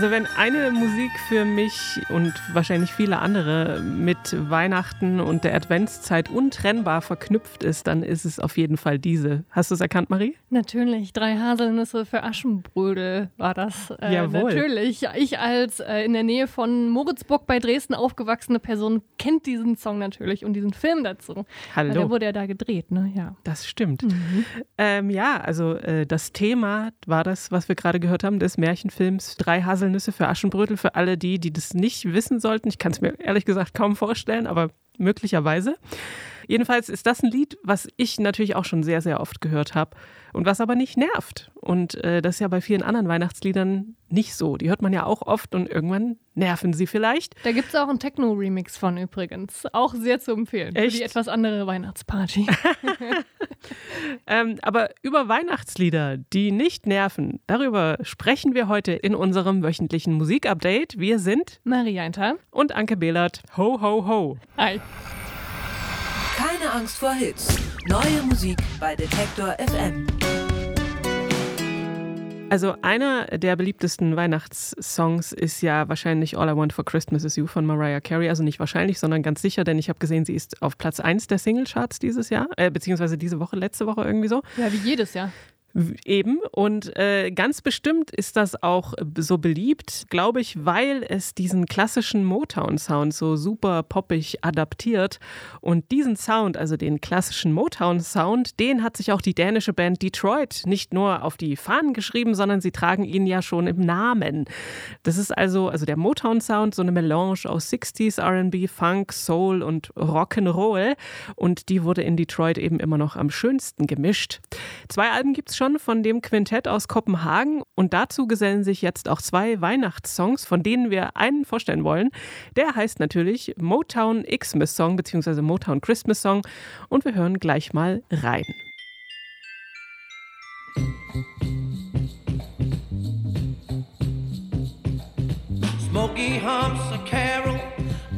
Also wenn eine Musik für mich und wahrscheinlich viele andere mit Weihnachten und der Adventszeit untrennbar verknüpft ist, dann ist es auf jeden Fall diese. Hast du es erkannt, Marie? Natürlich, drei Haselnüsse für Aschenbrödel war das. Äh, Jawohl. Natürlich. Ich als äh, in der Nähe von Moritzburg bei Dresden aufgewachsene Person kennt diesen Song natürlich und diesen Film dazu. Hallo. Der wurde ja da gedreht, ne? Ja. Das stimmt. Mhm. Ähm, ja, also äh, das Thema war das, was wir gerade gehört haben, des Märchenfilms Drei Haselnüsse Haselnüsse für Aschenbrödel für alle die, die das nicht wissen sollten. Ich kann es mir ehrlich gesagt kaum vorstellen, aber möglicherweise. Jedenfalls ist das ein Lied, was ich natürlich auch schon sehr, sehr oft gehört habe und was aber nicht nervt. Und äh, das ist ja bei vielen anderen Weihnachtsliedern nicht so. Die hört man ja auch oft und irgendwann nerven sie vielleicht. Da gibt es auch einen Techno-Remix von übrigens. Auch sehr zu empfehlen. Echt? Für die etwas andere Weihnachtsparty. ähm, aber über Weihnachtslieder, die nicht nerven, darüber sprechen wir heute in unserem wöchentlichen Musikupdate. Wir sind Marie Eintal und Anke Behlert. Ho, ho, ho. Hi. Keine Angst vor Hits. Neue Musik bei Detektor FM. Also einer der beliebtesten Weihnachtssongs ist ja wahrscheinlich All I Want for Christmas is You von Mariah Carey. Also nicht wahrscheinlich, sondern ganz sicher, denn ich habe gesehen, sie ist auf Platz 1 der Singlecharts dieses Jahr, äh, beziehungsweise diese Woche, letzte Woche irgendwie so. Ja, wie jedes Jahr. Eben. Und äh, ganz bestimmt ist das auch so beliebt, glaube ich, weil es diesen klassischen Motown-Sound so super poppig adaptiert. Und diesen Sound, also den klassischen Motown-Sound, den hat sich auch die dänische Band Detroit nicht nur auf die Fahnen geschrieben, sondern sie tragen ihn ja schon im Namen. Das ist also, also der Motown-Sound, so eine Melange aus 60s, RB, Funk, Soul und Rock'n'Roll. Und die wurde in Detroit eben immer noch am schönsten gemischt. Zwei Alben gibt es schon von dem Quintett aus Kopenhagen und dazu gesellen sich jetzt auch zwei Weihnachtssongs, von denen wir einen vorstellen wollen. Der heißt natürlich Motown Xmas Song bzw. Motown Christmas Song und wir hören gleich mal rein. Smoky humps a carol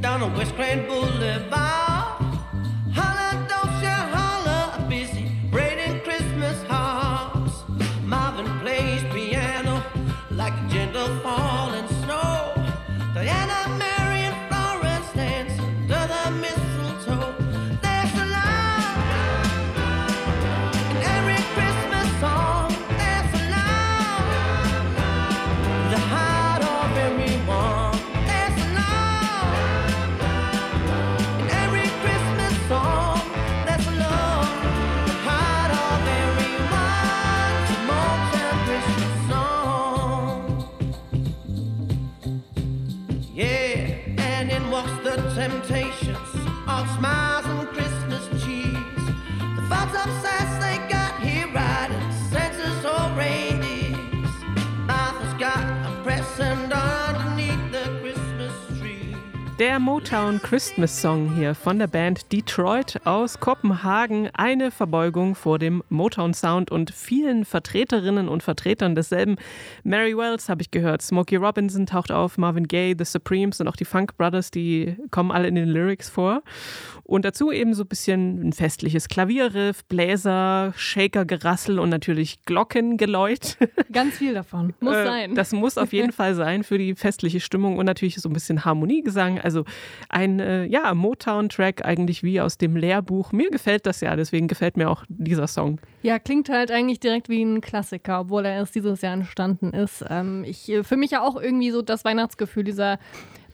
down on West Grand Boulevard the temptations of smiles and Christmas cheese. The thoughts of Der Motown Christmas Song hier von der Band Detroit aus Kopenhagen. Eine Verbeugung vor dem Motown Sound und vielen Vertreterinnen und Vertretern desselben. Mary Wells habe ich gehört, Smokey Robinson taucht auf, Marvin Gaye, The Supremes und auch die Funk Brothers, die kommen alle in den Lyrics vor. Und dazu eben so ein bisschen ein festliches Klavierriff, Bläser, Shaker-Gerassel und natürlich Glockengeläut. Ganz viel davon. Muss äh, sein. Das muss auf jeden Fall sein für die festliche Stimmung und natürlich so ein bisschen Harmoniegesang. Also ein äh, ja, Motown-Track eigentlich wie aus dem Lehrbuch. Mir gefällt das ja, deswegen gefällt mir auch dieser Song. Ja, klingt halt eigentlich direkt wie ein Klassiker, obwohl er erst dieses Jahr entstanden ist. Ähm, ich, äh, für mich ja auch irgendwie so das Weihnachtsgefühl, dieser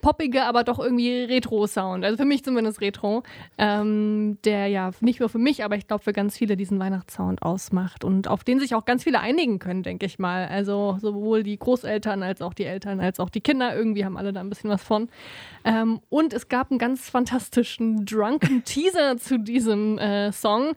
poppige, aber doch irgendwie Retro-Sound. Also für mich zumindest Retro. Ähm, der ja nicht nur für mich, aber ich glaube für ganz viele diesen Weihnachtssound ausmacht und auf den sich auch ganz viele einigen können, denke ich mal. Also sowohl die Großeltern als auch die Eltern als auch die Kinder irgendwie haben alle da ein bisschen was von. Ähm, und es gab einen ganz fantastischen Drunken Teaser zu diesem äh, Song.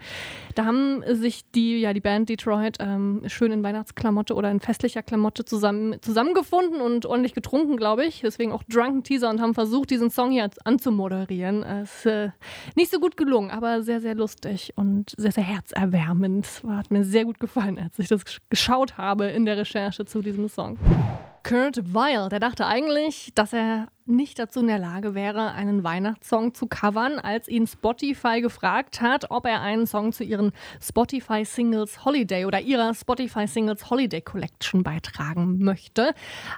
Da haben sich die, ja, die Band Detroit ähm, schön in Weihnachtsklamotte oder in festlicher Klamotte zusammen, zusammengefunden und ordentlich getrunken, glaube ich. Deswegen auch Drunken Teaser Teaser und haben versucht, diesen Song hier anzumoderieren. Es ist äh, nicht so gut gelungen, aber sehr, sehr lustig und sehr, sehr herzerwärmend. Hat mir sehr gut gefallen, als ich das geschaut habe in der Recherche zu diesem Song. Kurt Weil, der dachte eigentlich, dass er nicht dazu in der Lage wäre, einen Weihnachtssong zu covern, als ihn Spotify gefragt hat, ob er einen Song zu ihren Spotify Singles Holiday oder ihrer Spotify Singles Holiday Collection beitragen möchte.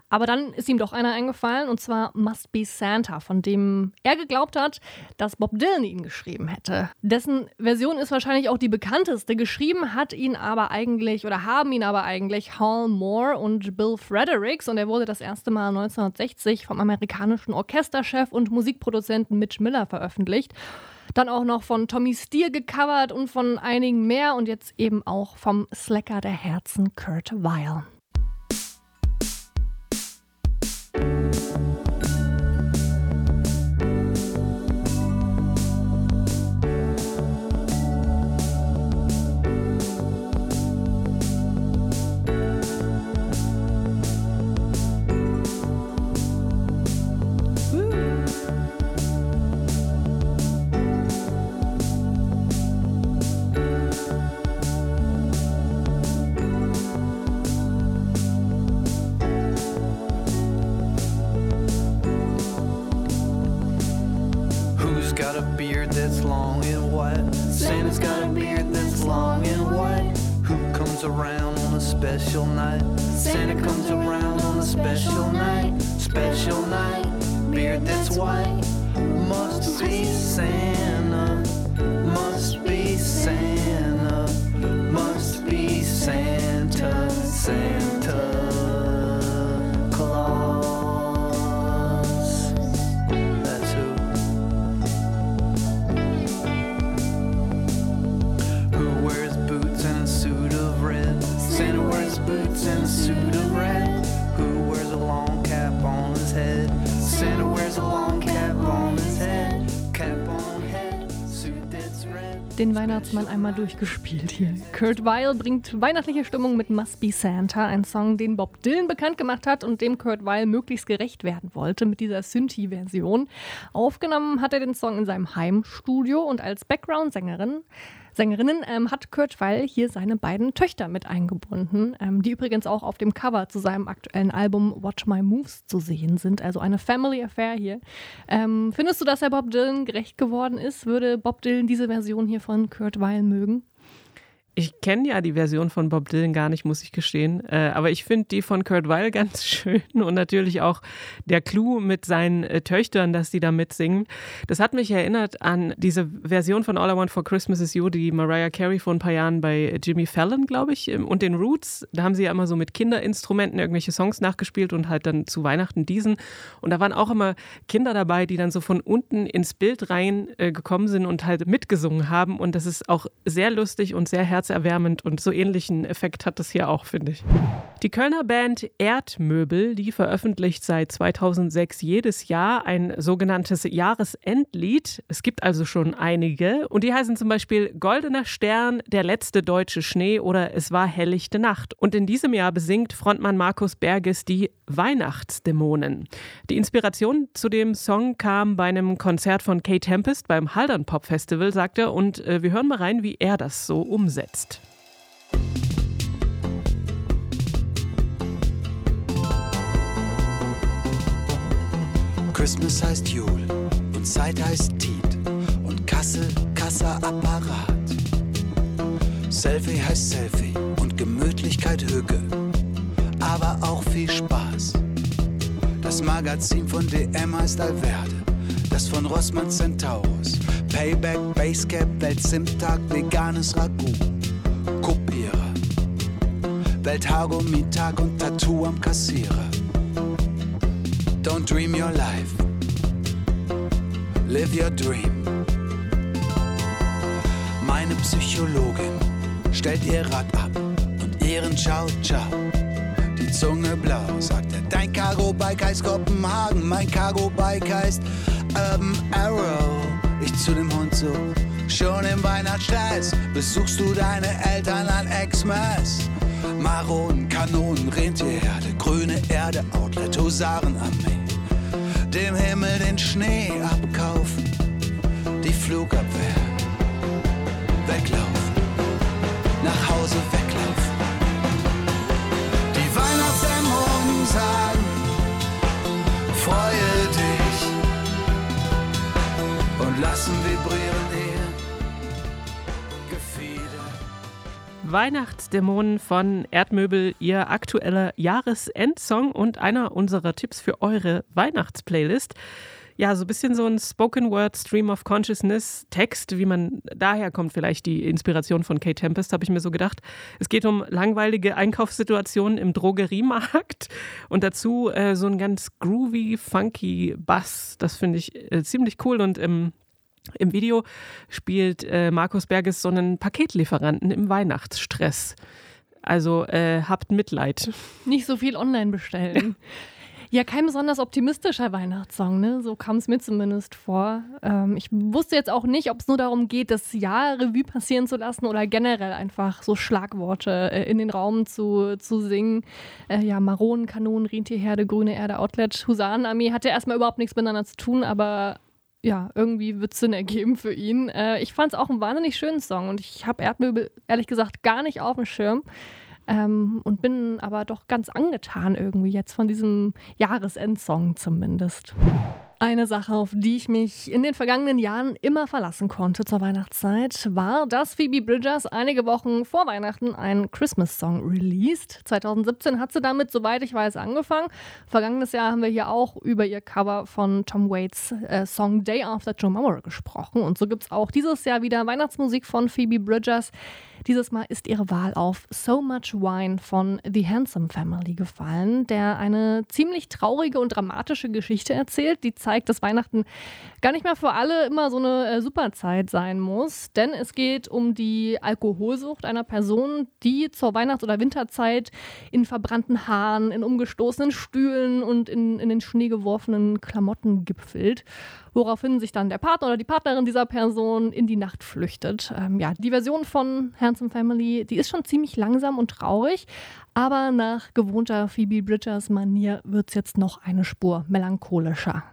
Aber dann ist ihm doch einer eingefallen, und zwar Must Be Santa, von dem er geglaubt hat, dass Bob Dylan ihn geschrieben hätte. Dessen Version ist wahrscheinlich auch die bekannteste. Geschrieben hat ihn aber eigentlich oder haben ihn aber eigentlich Hall Moore und Bill Fredericks und er wurde das erste Mal 1960 vom amerikanischen Orchesterchef und Musikproduzenten Mitch Miller veröffentlicht. Dann auch noch von Tommy Steele gecovert und von einigen mehr und jetzt eben auch vom Slacker der Herzen Kurt Weil. Den Weihnachtsmann einmal durchgespielt hier. Kurt Weil bringt weihnachtliche Stimmung mit Must Be Santa, ein Song, den Bob Dylan bekannt gemacht hat und dem Kurt Weil möglichst gerecht werden wollte mit dieser Synthie-Version. Aufgenommen hat er den Song in seinem Heimstudio und als Background-Sängerin Sängerinnen ähm, hat Kurt Weil hier seine beiden Töchter mit eingebunden, ähm, die übrigens auch auf dem Cover zu seinem aktuellen Album Watch My Moves zu sehen sind. Also eine Family Affair hier. Ähm, findest du, dass er Bob Dylan gerecht geworden ist? Würde Bob Dylan diese Version hier von Kurt Weil mögen? Ich kenne ja die Version von Bob Dylan gar nicht, muss ich gestehen. Äh, aber ich finde die von Kurt Weil ganz schön und natürlich auch der Clou mit seinen äh, Töchtern, dass die da mitsingen. Das hat mich erinnert an diese Version von All I Want for Christmas is You, die Mariah Carey vor ein paar Jahren bei Jimmy Fallon, glaube ich, ähm, und den Roots. Da haben sie ja immer so mit Kinderinstrumenten irgendwelche Songs nachgespielt und halt dann zu Weihnachten diesen. Und da waren auch immer Kinder dabei, die dann so von unten ins Bild rein äh, sind und halt mitgesungen haben. Und das ist auch sehr lustig und sehr herzlich herzerwärmend und so ähnlichen Effekt hat das hier auch, finde ich. Die Kölner Band Erdmöbel, die veröffentlicht seit 2006 jedes Jahr ein sogenanntes Jahresendlied. Es gibt also schon einige und die heißen zum Beispiel Goldener Stern, Der letzte deutsche Schnee oder Es war helllichte Nacht. Und in diesem Jahr besingt Frontmann Markus Berges die Weihnachtsdämonen. Die Inspiration zu dem Song kam bei einem Konzert von Kate Tempest beim Haldern Pop Festival, sagt er, und äh, wir hören mal rein, wie er das so umsetzt jetzt. Christmas heißt Jul und Zeit heißt Tiet und Kasse, Kassa, Apparat. Selfie heißt Selfie und Gemütlichkeit Hücke, aber auch viel Spaß. Das Magazin von DM heißt Alverde, das von Rossmann Centaurus. Payback, Basecap, Weltsimtag, veganes Ragout. Kopierer. Welthaargummitag und Tattoo am Kassierer. Don't dream your life. Live your dream. Meine Psychologin stellt ihr Rad ab und ihren Ciao Ciao. Die Zunge blau, sagt er. Dein Cargo-Bike heißt Kopenhagen, mein Cargo-Bike heißt Urban Arrow. Ich zu dem Hund so Schon im Weihnachtsstress besuchst du deine Eltern an Xmas. Maronen, Kanonen, Rentierherde, grüne Erde, Outlet, Husarenarmee. Dem Himmel den Schnee abkaufen, die Flugabwehr. Weglaufen, nach Hause weglaufen. Die Weihnachtsdämonen sagen, freue dich lassen vibrieren ihr Gefieder. Weihnachtsdämonen von Erdmöbel, ihr aktueller Jahresendsong und einer unserer Tipps für eure Weihnachtsplaylist ja, so ein bisschen so ein Spoken Word, Stream of Consciousness, Text, wie man daher kommt, vielleicht die Inspiration von Kate Tempest, habe ich mir so gedacht. Es geht um langweilige Einkaufssituationen im Drogeriemarkt und dazu äh, so ein ganz groovy, funky Bass. Das finde ich äh, ziemlich cool und im im Video spielt äh, Markus Berges so einen Paketlieferanten im Weihnachtsstress. Also äh, habt Mitleid. Nicht so viel online bestellen. Ja, kein besonders optimistischer Weihnachtssong, ne? So kam es mir zumindest vor. Ähm, ich wusste jetzt auch nicht, ob es nur darum geht, das Jahr Revue passieren zu lassen oder generell einfach so Schlagworte äh, in den Raum zu, zu singen. Äh, ja, Maronen, Kanonen, Rentierherde, grüne Erde, Outlet, Husarenarmee hatte erstmal überhaupt nichts miteinander zu tun, aber ja, irgendwie wird es Sinn ergeben für ihn. Äh, ich fand es auch einen wahnsinnig schönen Song und ich habe Erdmöbel ehrlich gesagt gar nicht auf dem Schirm. Ähm, und bin aber doch ganz angetan irgendwie jetzt von diesem Jahresendsong zumindest. Eine Sache, auf die ich mich in den vergangenen Jahren immer verlassen konnte zur Weihnachtszeit, war, dass Phoebe Bridgers einige Wochen vor Weihnachten einen Christmas-Song released. 2017 hat sie damit, soweit ich weiß, angefangen. Vergangenes Jahr haben wir hier auch über ihr Cover von Tom Waits äh, Song Day After Tomorrow gesprochen. Und so gibt es auch dieses Jahr wieder Weihnachtsmusik von Phoebe Bridgers. Dieses Mal ist ihre Wahl auf So Much Wine von The Handsome Family gefallen, der eine ziemlich traurige und dramatische Geschichte erzählt, die zeigt, dass Weihnachten gar nicht mehr für alle immer so eine äh, Superzeit sein muss. Denn es geht um die Alkoholsucht einer Person, die zur Weihnachts- oder Winterzeit in verbrannten Haaren, in umgestoßenen Stühlen und in, in den Schnee geworfenen Klamotten gipfelt woraufhin sich dann der Partner oder die Partnerin dieser Person in die Nacht flüchtet. Ähm, ja, die Version von Handsome Family, die ist schon ziemlich langsam und traurig, aber nach gewohnter Phoebe Bridgers Manier wird es jetzt noch eine Spur melancholischer.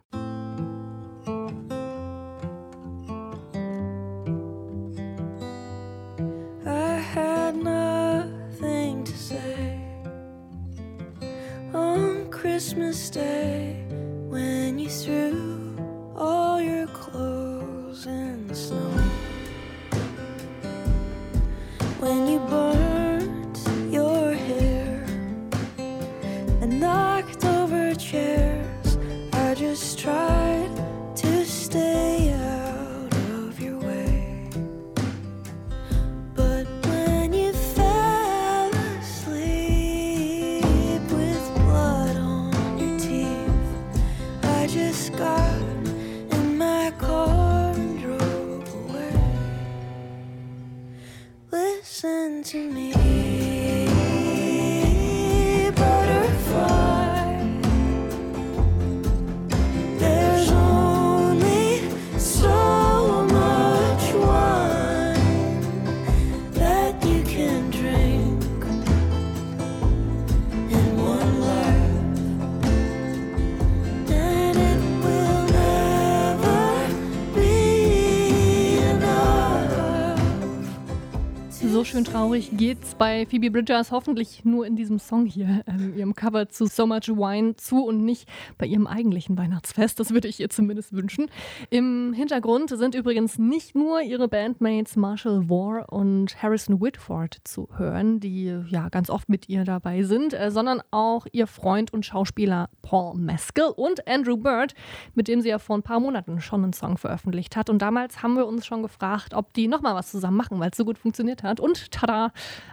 und traurig geht's bei Phoebe Bridgers hoffentlich nur in diesem Song hier, ähm, ihrem Cover zu So Much Wine zu und nicht bei ihrem eigentlichen Weihnachtsfest. Das würde ich ihr zumindest wünschen. Im Hintergrund sind übrigens nicht nur ihre Bandmates Marshall War und Harrison Whitford zu hören, die ja ganz oft mit ihr dabei sind, äh, sondern auch ihr Freund und Schauspieler Paul Mescal und Andrew Bird, mit dem sie ja vor ein paar Monaten schon einen Song veröffentlicht hat. Und damals haben wir uns schon gefragt, ob die nochmal was zusammen machen, weil es so gut funktioniert hat. Und tada,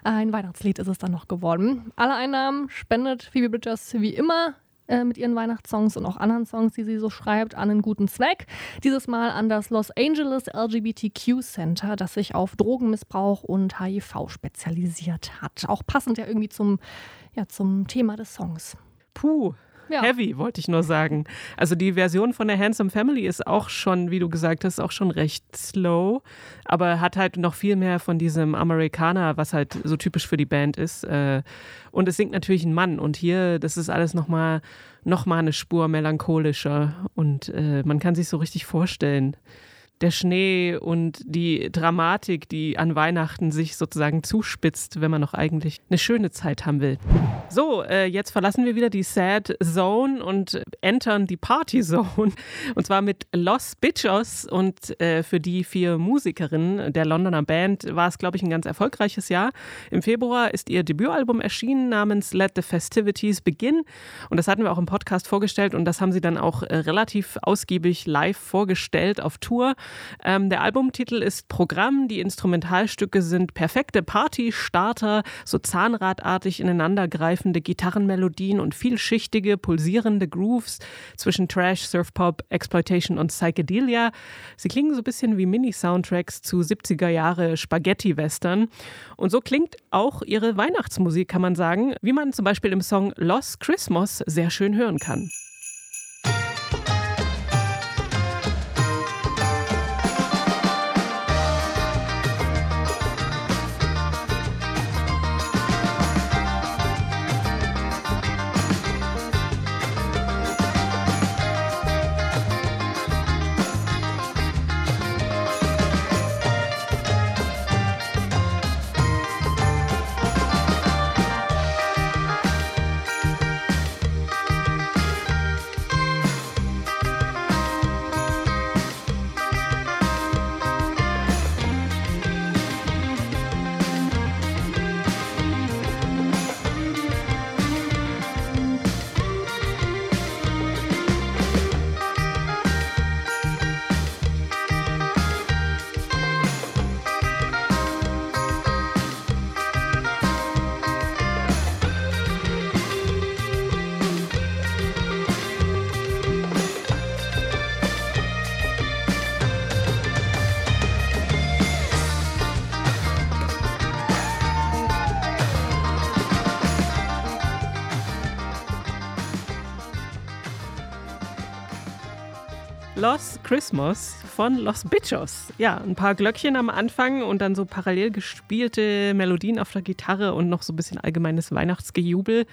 ein Weihnachtslied ist es dann noch geworden. Alle Einnahmen spendet Phoebe Bridgers wie immer äh, mit ihren Weihnachtssongs und auch anderen Songs, die sie so schreibt, an einen guten Zweck. Dieses Mal an das Los Angeles LGBTQ Center, das sich auf Drogenmissbrauch und HIV spezialisiert hat. Auch passend ja irgendwie zum, ja, zum Thema des Songs. Puh. Ja. Heavy, wollte ich nur sagen. Also die Version von der Handsome Family ist auch schon, wie du gesagt hast, auch schon recht slow, aber hat halt noch viel mehr von diesem Amerikaner, was halt so typisch für die Band ist. Äh, Und es singt natürlich ein Mann. Und hier, das ist alles nochmal noch mal eine Spur melancholischer. Und äh, man kann sich so richtig vorstellen, der Schnee und die Dramatik, die an Weihnachten sich sozusagen zuspitzt, wenn man noch eigentlich eine schöne Zeit haben will. So, äh, jetzt verlassen wir wieder die Sad Zone und entern die Party Zone. Und zwar mit Los Bitchos. Und äh, für die vier Musikerinnen der Londoner Band war es, glaube ich, ein ganz erfolgreiches Jahr. Im Februar ist ihr Debütalbum erschienen namens Let the Festivities Begin. Und das hatten wir auch im Podcast vorgestellt und das haben sie dann auch äh, relativ ausgiebig live vorgestellt auf Tour. Ähm, der Albumtitel ist Programm. Die Instrumentalstücke sind perfekte Party-Starter, so zahnradartig ineinandergreifende Gitarrenmelodien und vielschichtige, pulsierende Grooves zwischen Trash, Surfpop, Exploitation und Psychedelia. Sie klingen so ein bisschen wie Mini-Soundtracks zu 70er Jahre Spaghetti-Western. Und so klingt auch ihre Weihnachtsmusik, kann man sagen, wie man zum Beispiel im Song Lost Christmas sehr schön hören kann. Los Christmas von Los Bichos. Ja, ein paar Glöckchen am Anfang und dann so parallel gespielte Melodien auf der Gitarre und noch so ein bisschen allgemeines Weihnachtsgejubel.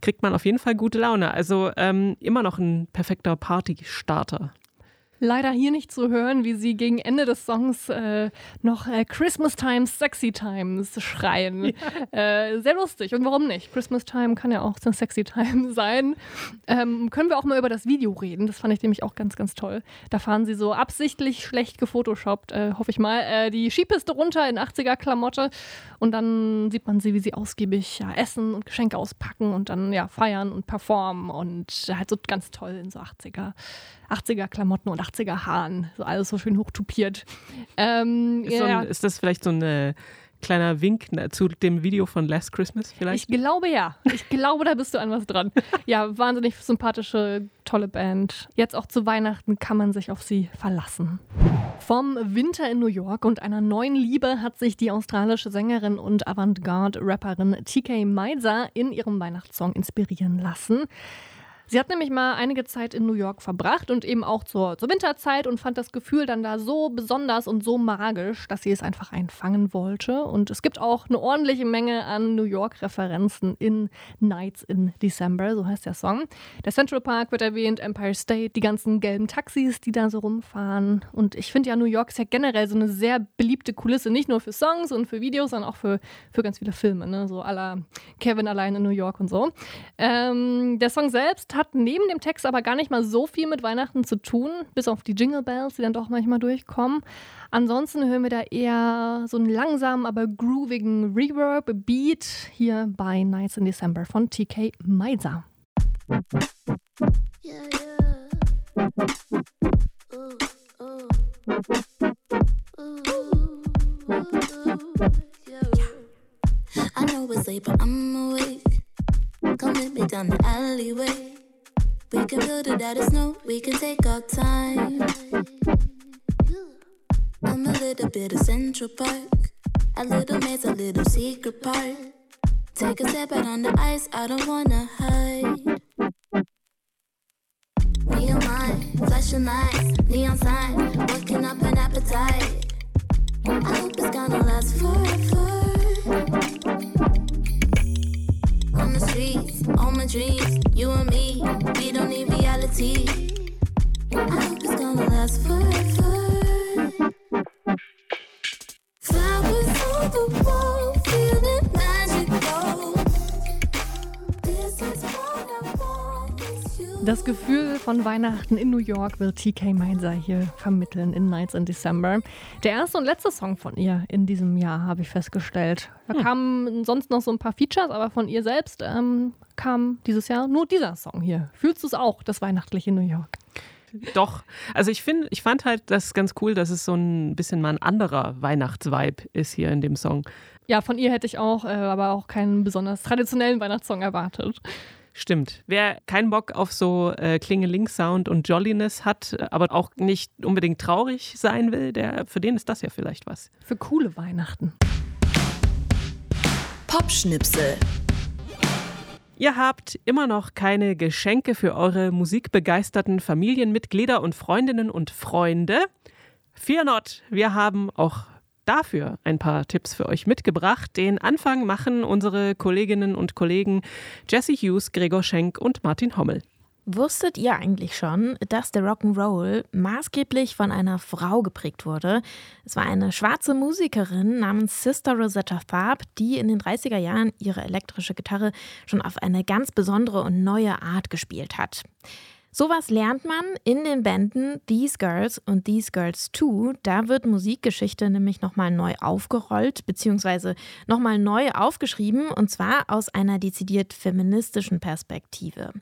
Kriegt man auf jeden Fall gute Laune. Also ähm, immer noch ein perfekter Partystarter leider hier nicht zu hören, wie sie gegen Ende des Songs äh, noch äh, Christmas Times, Sexy Times schreien. Ja. Äh, sehr lustig. Und warum nicht? Christmas Time kann ja auch eine Sexy Time sein. Ähm, können wir auch mal über das Video reden? Das fand ich nämlich auch ganz, ganz toll. Da fahren sie so absichtlich schlecht gefotoshoppt, äh, hoffe ich mal, äh, die Skipiste runter in 80er-Klamotte. Und dann sieht man sie, wie sie ausgiebig ja, essen und Geschenke auspacken und dann ja feiern und performen und halt so ganz toll in so 80er 80er Klamotten und 80er Haaren. So alles so schön hochtupiert. Ähm, ist, so ein, ist, das vielleicht so ein äh, kleiner Wink zu dem Video von Last Christmas vielleicht? Ich glaube ja. Ich glaube, da bist du an was dran. Ja, wahnsinnig sympathische, tolle Band. Jetzt auch zu Weihnachten kann man sich auf sie verlassen. Vom Winter in New York und einer neuen Liebe hat sich die australische Sängerin und Avantgarde-Rapperin TK Meiser in ihrem Weihnachtssong inspirieren lassen. Sie hat nämlich mal einige Zeit in New York verbracht und eben auch zur, zur Winterzeit und fand das Gefühl dann da so besonders und so magisch, dass sie es einfach einfangen wollte. Und es gibt auch eine ordentliche Menge an New York-Referenzen in Nights in December, so heißt der Song. Der Central Park wird erwähnt, Empire State, die ganzen gelben Taxis, die da so rumfahren. Und ich finde ja, New York ist ja generell so eine sehr beliebte Kulisse, nicht nur für Songs und für Videos, sondern auch für, für ganz viele Filme, ne? so aller Kevin allein in New York und so. Ähm, der Song selbst hat neben dem Text aber gar nicht mal so viel mit Weihnachten zu tun, bis auf die Jingle Bells, die dann doch manchmal durchkommen. Ansonsten hören wir da eher so einen langsamen, aber groovigen Reverb-Beat hier bei Nights in December von TK Meiser. Yeah, yeah. Ooh, ooh. I know it's late, but I'm awake. Come meet me down the alleyway. We can build it out of snow, we can take our time. I'm a little bit of Central Park. A little maze, a little secret part. Take a step out on the ice, I don't wanna hide. Neon light, flashing lights, neon sign, working up an appetite. I hope it's gonna last forever. My dreams, you and me, we don't need reality. I hope it's gonna last forever. Weihnachten in New York will TK Mainzer hier vermitteln in Nights in December. Der erste und letzte Song von ihr in diesem Jahr, habe ich festgestellt. Da hm. kamen sonst noch so ein paar Features, aber von ihr selbst ähm, kam dieses Jahr nur dieser Song hier. Fühlst du es auch, das weihnachtliche New York? Doch. Also ich finde, ich fand halt das ganz cool, dass es so ein bisschen mal ein anderer Weihnachtsvibe ist hier in dem Song. Ja, von ihr hätte ich auch, äh, aber auch keinen besonders traditionellen Weihnachtssong erwartet. Stimmt. Wer keinen Bock auf so äh, Klingeling-Sound und Jolliness hat, aber auch nicht unbedingt traurig sein will, der, für den ist das ja vielleicht was. Für coole Weihnachten. Popschnipsel. Ihr habt immer noch keine Geschenke für eure musikbegeisterten Familienmitglieder und Freundinnen und Freunde. Fear not, wir haben auch dafür ein paar Tipps für euch mitgebracht. Den Anfang machen unsere Kolleginnen und Kollegen Jesse Hughes, Gregor Schenk und Martin Hommel. Wusstet ihr eigentlich schon, dass der Rock'n'Roll maßgeblich von einer Frau geprägt wurde? Es war eine schwarze Musikerin namens Sister Rosetta Tharpe, die in den 30er Jahren ihre elektrische Gitarre schon auf eine ganz besondere und neue Art gespielt hat. Sowas lernt man in den Bänden These Girls und These Girls Too. Da wird Musikgeschichte nämlich nochmal neu aufgerollt, beziehungsweise nochmal neu aufgeschrieben, und zwar aus einer dezidiert feministischen Perspektive.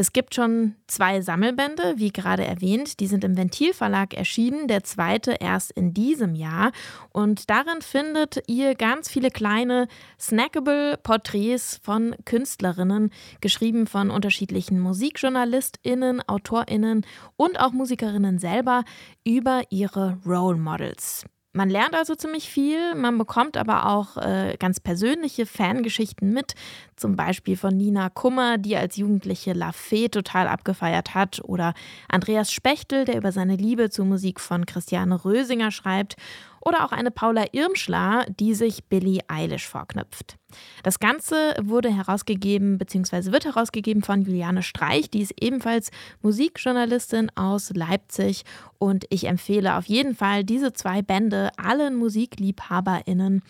Es gibt schon zwei Sammelbände, wie gerade erwähnt. Die sind im Ventilverlag erschienen, der zweite erst in diesem Jahr. Und darin findet ihr ganz viele kleine, snackable Porträts von Künstlerinnen, geschrieben von unterschiedlichen MusikjournalistInnen, AutorInnen und auch Musikerinnen selber über ihre Role Models. Man lernt also ziemlich viel, man bekommt aber auch äh, ganz persönliche Fangeschichten mit, zum Beispiel von Nina Kummer, die als Jugendliche La Fee total abgefeiert hat, oder Andreas Spechtel, der über seine Liebe zur Musik von Christiane Rösinger schreibt, oder auch eine Paula Irmschler, die sich Billie Eilish vorknüpft. Das Ganze wurde herausgegeben bzw. wird herausgegeben von Juliane Streich, die ist ebenfalls Musikjournalistin aus Leipzig und ich empfehle auf jeden Fall diese zwei Bände allen Musikliebhaberinnen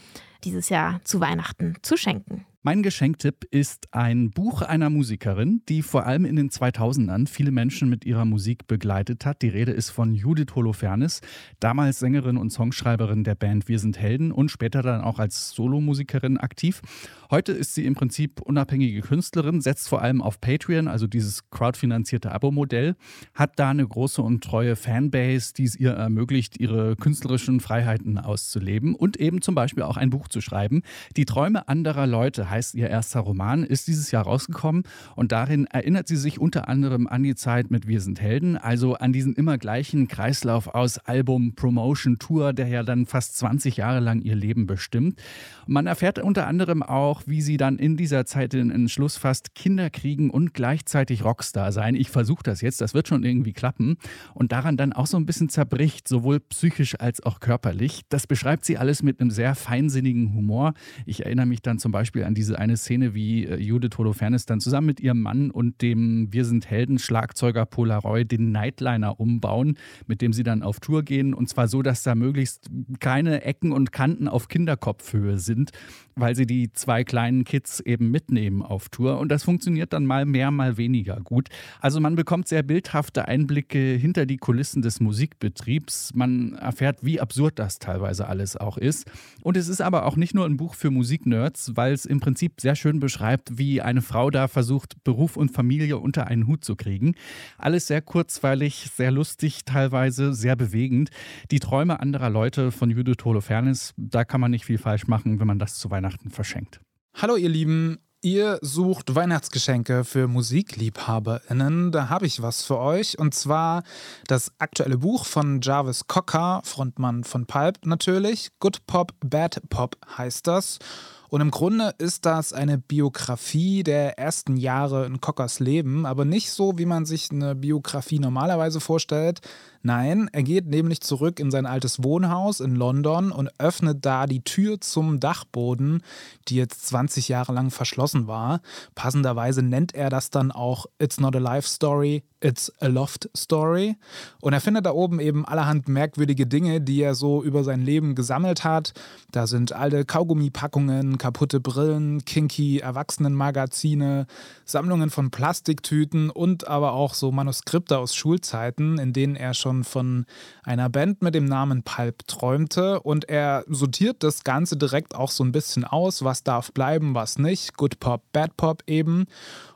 dieses Jahr zu Weihnachten zu schenken. Mein Geschenktipp ist ein Buch einer Musikerin, die vor allem in den 2000ern viele Menschen mit ihrer Musik begleitet hat. Die Rede ist von Judith Holofernes, damals Sängerin und Songschreiberin der Band Wir sind Helden und später dann auch als Solomusikerin aktiv. Heute ist sie im Prinzip unabhängige Künstlerin, setzt vor allem auf Patreon, also dieses crowdfinanzierte Abo-Modell, hat da eine große und treue Fanbase, die es ihr ermöglicht, ihre künstlerischen Freiheiten auszuleben und eben zum Beispiel auch ein Buch zu schreiben. Die Träume anderer Leute heißt ihr erster Roman, ist dieses Jahr rausgekommen und darin erinnert sie sich unter anderem an die Zeit mit Wir sind Helden, also an diesen immer gleichen Kreislauf aus Album, Promotion, Tour, der ja dann fast 20 Jahre lang ihr Leben bestimmt. Man erfährt unter anderem auch, wie sie dann in dieser Zeit den Entschluss fasst, Kinder kriegen und gleichzeitig Rockstar sein. Ich versuche das jetzt, das wird schon irgendwie klappen und daran dann auch so ein bisschen zerbricht, sowohl psychisch als auch körperlich. Das beschreibt sie alles mit einem sehr feinsinnigen Humor. Ich erinnere mich dann zum Beispiel an diese eine Szene, wie äh, Judith Holofernes dann zusammen mit ihrem Mann und dem Wir sind Helden Schlagzeuger Polaroid den Nightliner umbauen, mit dem sie dann auf Tour gehen. Und zwar so, dass da möglichst keine Ecken und Kanten auf Kinderkopfhöhe sind, weil sie die zwei kleinen Kids eben mitnehmen auf Tour. Und das funktioniert dann mal mehr, mal weniger gut. Also man bekommt sehr bildhafte Einblicke hinter die Kulissen des Musikbetriebs. Man erfährt, wie absurd das teilweise alles auch ist. Und es ist aber auch nicht nur ein Buch für Musiknerds, weil es im Prinzip sehr schön beschreibt, wie eine Frau da versucht, Beruf und Familie unter einen Hut zu kriegen. Alles sehr kurzweilig, sehr lustig, teilweise sehr bewegend. Die Träume anderer Leute von Judith Holofernes, da kann man nicht viel falsch machen, wenn man das zu Weihnachten verschenkt. Hallo ihr Lieben, Ihr sucht Weihnachtsgeschenke für MusikliebhaberInnen. Da habe ich was für euch. Und zwar das aktuelle Buch von Jarvis Cocker, Frontmann von Pulp natürlich. Good Pop, Bad Pop heißt das. Und im Grunde ist das eine Biografie der ersten Jahre in Cockers Leben, aber nicht so, wie man sich eine Biografie normalerweise vorstellt, Nein, er geht nämlich zurück in sein altes Wohnhaus in London und öffnet da die Tür zum Dachboden, die jetzt 20 Jahre lang verschlossen war. Passenderweise nennt er das dann auch It's Not a Life Story, It's a Loft Story. Und er findet da oben eben allerhand merkwürdige Dinge, die er so über sein Leben gesammelt hat. Da sind alte Kaugummipackungen, kaputte Brillen, kinky Erwachsenenmagazine, Sammlungen von Plastiktüten und aber auch so Manuskripte aus Schulzeiten, in denen er schon von einer Band mit dem Namen Pulp träumte. Und er sortiert das Ganze direkt auch so ein bisschen aus, was darf bleiben, was nicht. Good Pop, Bad Pop eben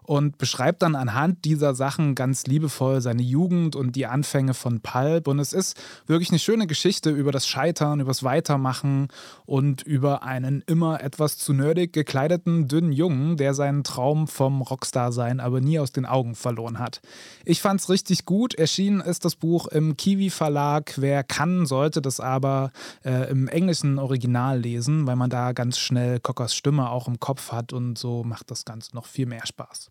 und beschreibt dann anhand dieser Sachen ganz liebevoll seine Jugend und die Anfänge von Pulp. Und es ist wirklich eine schöne Geschichte über das Scheitern, über das Weitermachen und über einen immer etwas zu nerdig gekleideten, dünnen Jungen, der seinen Traum vom Rockstar-Sein aber nie aus den Augen verloren hat. Ich fand es richtig gut. Erschienen ist das Buch im Kiwi-Verlag. Wer kann, sollte das aber äh, im englischen Original lesen, weil man da ganz schnell Cockers Stimme auch im Kopf hat und so macht das Ganze noch viel mehr Spaß.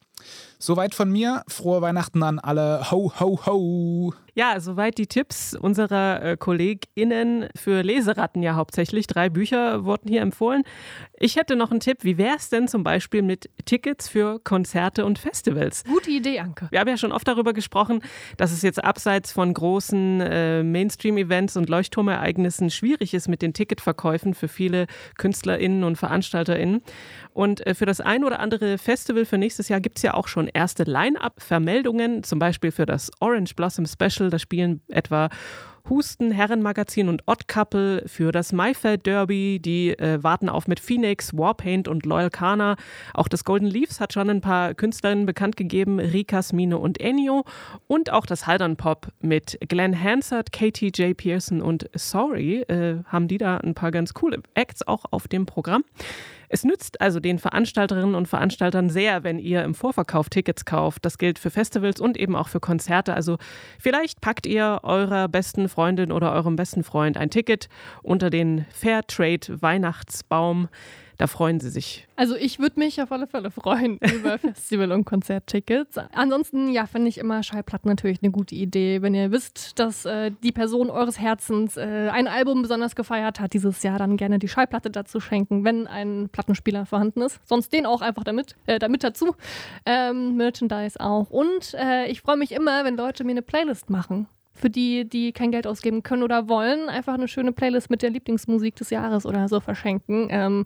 Soweit von mir. Frohe Weihnachten an alle. Ho, ho, ho. Ja, soweit die Tipps unserer äh, KollegInnen für Leseratten ja hauptsächlich. Drei Bücher wurden hier empfohlen. Ich hätte noch einen Tipp. Wie wäre es denn zum Beispiel mit Tickets für Konzerte und Festivals? Gute Idee, Anke. Wir haben ja schon oft darüber gesprochen, dass es jetzt abseits von großen äh, Mainstream-Events und Leuchtturmereignissen schwierig ist mit den Ticketverkäufen für viele KünstlerInnen und VeranstalterInnen. Und äh, für das ein oder andere Festival für nächstes Jahr gibt es ja auch schon erste Line-Up-Vermeldungen, zum Beispiel für das Orange Blossom Special. Da spielen etwa Husten, Herrenmagazin und Odd Couple für das Maifeld Derby. Die äh, warten auf mit Phoenix, Warpaint und Loyal Kana. Auch das Golden Leaves hat schon ein paar Künstlerinnen bekannt gegeben, Rika, Smine und Ennio. Und auch das Haldern Pop mit Glenn Hansard, Katie J. Pearson und Sorry äh, haben die da ein paar ganz coole Acts auch auf dem Programm. Es nützt also den Veranstalterinnen und Veranstaltern sehr, wenn ihr im Vorverkauf Tickets kauft. Das gilt für Festivals und eben auch für Konzerte. Also vielleicht packt ihr eurer besten Freundin oder eurem besten Freund ein Ticket unter den Fairtrade Weihnachtsbaum. Da freuen sie sich. Also ich würde mich auf alle Fälle freuen über Festival- und Konzerttickets. Ansonsten, ja, finde ich immer Schallplatten natürlich eine gute Idee. Wenn ihr wisst, dass äh, die Person eures Herzens äh, ein Album besonders gefeiert hat dieses Jahr, dann gerne die Schallplatte dazu schenken, wenn ein Plattenspieler vorhanden ist. Sonst den auch einfach damit, äh, damit dazu. Ähm, Merchandise auch. Und äh, ich freue mich immer, wenn Leute mir eine Playlist machen für die, die kein Geld ausgeben können oder wollen, einfach eine schöne Playlist mit der Lieblingsmusik des Jahres oder so verschenken. Ähm,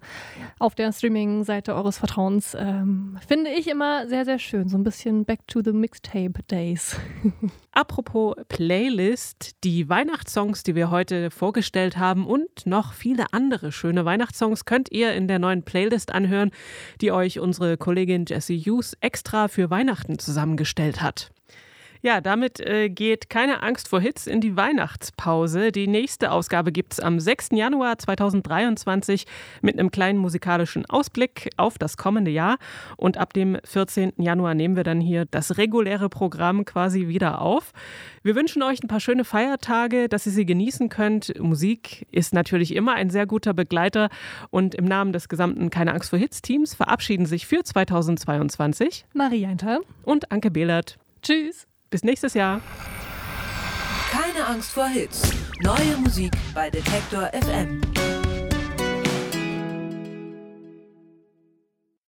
auf der Streaming-Seite eures Vertrauens. Ähm, finde ich immer sehr, sehr schön. So ein bisschen Back to the Mixtape Days. Apropos Playlist, die Weihnachtssongs, die wir heute vorgestellt haben und noch viele andere schöne Weihnachtssongs könnt ihr in der neuen Playlist anhören, die euch unsere Kollegin Jessie Hughes extra für Weihnachten zusammengestellt hat. Ja, damit äh, geht keine Angst vor Hits in die Weihnachtspause. Die nächste Ausgabe gibt es am 6. Januar 2023 mit einem kleinen musikalischen Ausblick auf das kommende Jahr. Und ab dem 14. Januar nehmen wir dann hier das reguläre Programm quasi wieder auf. Wir wünschen euch ein paar schöne Feiertage, dass ihr sie genießen könnt. Musik ist natürlich immer ein sehr guter Begleiter. Und im Namen des gesamten Keine Angst vor Hits Teams verabschieden sich für 2022 Marie Eintal und Anke Behlert. Tschüss. Bis nächstes Jahr. Keine Angst vor Hits. Neue Musik bei Detektor FM.